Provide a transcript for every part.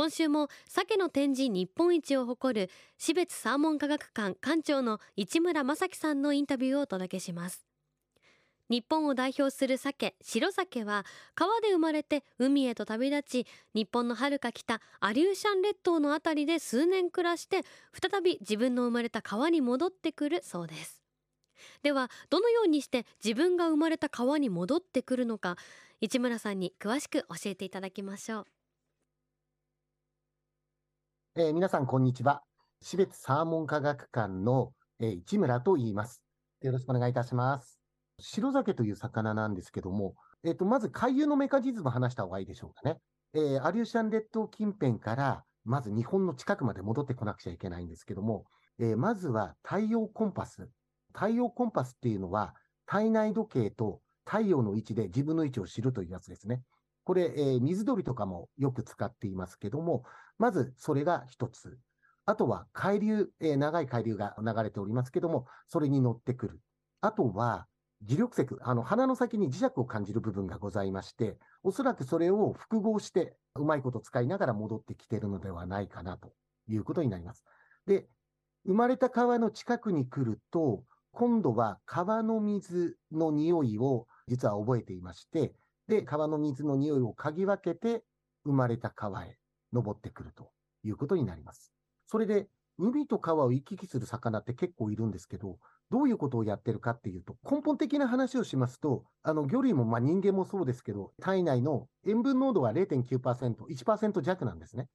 今週も鮭の展示日本一を誇る標別サーモン科学館館長の市村正樹さんのインタビューをお届けします。日本を代表する鮭白鮭は川で生まれて海へと旅立ち日本の遥か北アリューシャン列島のあたりで数年暮らして再び自分の生まれた川に戻ってくるそうです。ではどのようにして自分が生まれた川に戻ってくるのか市村さんに詳しく教えていただきましょう。えー、皆さん、こんにちは。標別サーモン科学館の、えー、市村と言います。よろしくお願いいたします。白鮭という魚なんですけども、えっ、ー、と、まず海遊のメカニズム話した方がいいでしょうかね。えー、アリューシャン列島近辺から、まず日本の近くまで戻ってこなくちゃいけないんですけども、えー、まずは太陽コンパス。太陽コンパスっていうのは、体内時計と太陽の位置で自分の位置を知るというやつですね。これ、えー、水鳥とかもよく使っていますけども、まずそれが一つ。あとは海流、えー、長い海流が流れておりますけども、それに乗ってくる。あとは、磁力石、あの、鼻の先に磁石を感じる部分がございまして、おそらくそれを複合して、うまいこと使いながら戻ってきているのではないかなということになります。で、生まれた川の近くに来ると、今度は川の水の匂いを実は覚えていまして、で、川の水の匂いを嗅ぎ分けて、生まれた川へ登ってくるということになります。それで、海と川を行き来する魚って結構いるんですけど、どういうことをやってるかっていうと、根本的な話をしますと、あの、魚類も、まあ人間もそうですけど、体内の塩分濃度は0.9%、1%弱なんですね。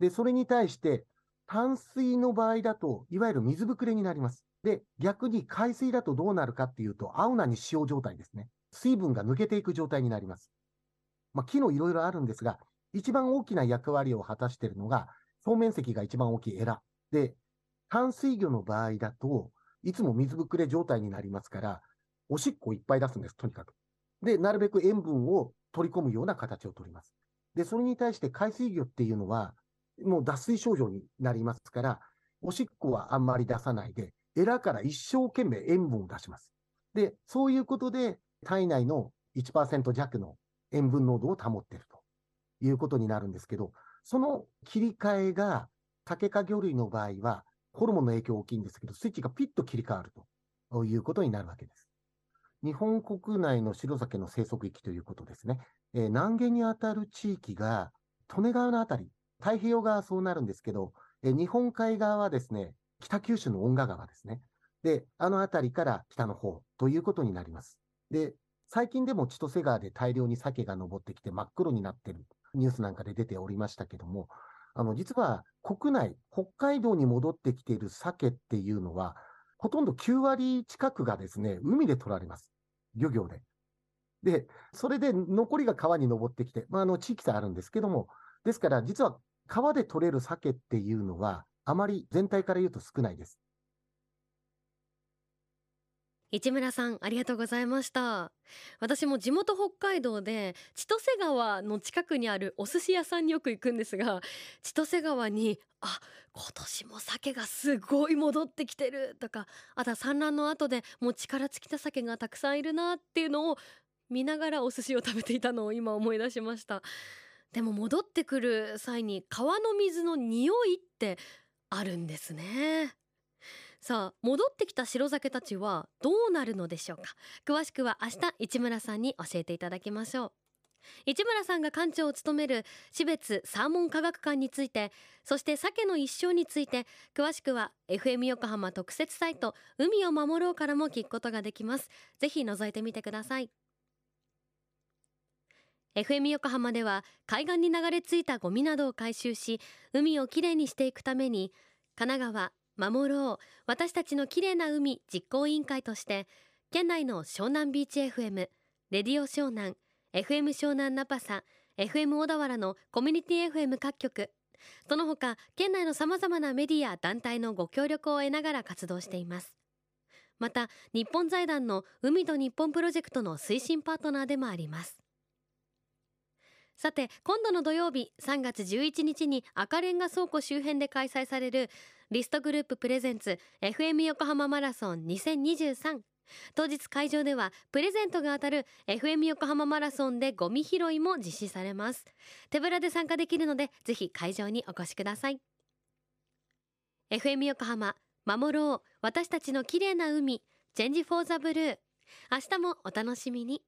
で、それに対して、淡水の場合だと、いわゆる水ぶくれになります。で、逆に海水だとどうなるかっていうと、青菜に塩状態ですね。水分が抜けていく状態になります。まあ、木のいろいろあるんですが、一番大きな役割を果たしているのが、表面積が一番大きいエラ。で、淡水魚の場合だと、いつも水ぶくれ状態になりますから、おしっこいっぱい出すんです、とにかく。で、なるべく塩分を取り込むような形をとります。で、それに対して海水魚っていうのは、もう脱水症状になりますから、おしっこはあんまり出さないで、エラから一生懸命塩分を出します。で、そういうことで、体内の1%弱の塩分濃度を保っているということになるんですけど、その切り替えが、竹か魚類の場合は、ホルモンの影響大きいんですけど、スイッチがピッと切り替わるということになるわけです。日本国内の白鮭の生息域ということですね。えー、南下にあたる地域が、利根川のあたり、太平洋側はそうなるんですけど、えー、日本海側はですね、北九州の恩賀川ですね。で、あのあたりから北の方ということになります。で、最近でも千歳川で大量に鮭が登ってきて真っ黒になってるニュースなんかで出ておりましたけども、あの、実は国内、北海道に戻ってきている鮭っていうのは、ほとんど9割近くがですね、海で取られます。漁業で。で、それで残りが川に登ってきて、まあ、あの、地域差あるんですけども、ですから実は川で取れる鮭っていうのは、あまり全体から言うと少ないです。市村さんありがとうございました。私も地元北海道で千歳川の近くにあるお寿司屋さんによく行くんですが千歳川にあ今年も鮭がすごい戻ってきてるとかあとは産卵の後でもう力尽きた鮭がたくさんいるなっていうのを見ながらお寿司を食べていたのを今思い出しました。でも戻ってくる際に川の水の匂いってあるんですね。さあ戻ってきた白酒たちはどうなるのでしょうか？詳しくは明日市村さんに教えていただきましょう。市村さんが館長を務める標別サーモン科学館についてそして鮭の一生について詳しくは FM 横浜特設サイト海を守ろうからも聞くことができます。ぜひ覗いてみてください。FM 横浜では海岸に流れ着いたゴミなどを回収し海をきれいにしていくために神奈川守ろう。私たちの綺麗な海実行委員会として県内の湘南ビーチ FM レディオ湘南 FM 湘南ナパサ FM 小田原のコミュニティ FM 各局。その他県内のさまざまなメディア団体のご協力を得ながら活動しています。また日本財団の海と日本プロジェクトの推進パートナーでもあります。さて今度の土曜日3月11日に赤レンガ倉庫周辺で開催されるリストグループプレゼンツ FM 横浜マラソン2023当日会場ではプレゼントが当たる FM 横浜マラソンでゴミ拾いも実施されます。手ぶらで参加できるのでぜひ会場にお越しください。FM 横浜守ろう。私たちの綺麗な海。チェンジフォーザブルー。明日もお楽しみに。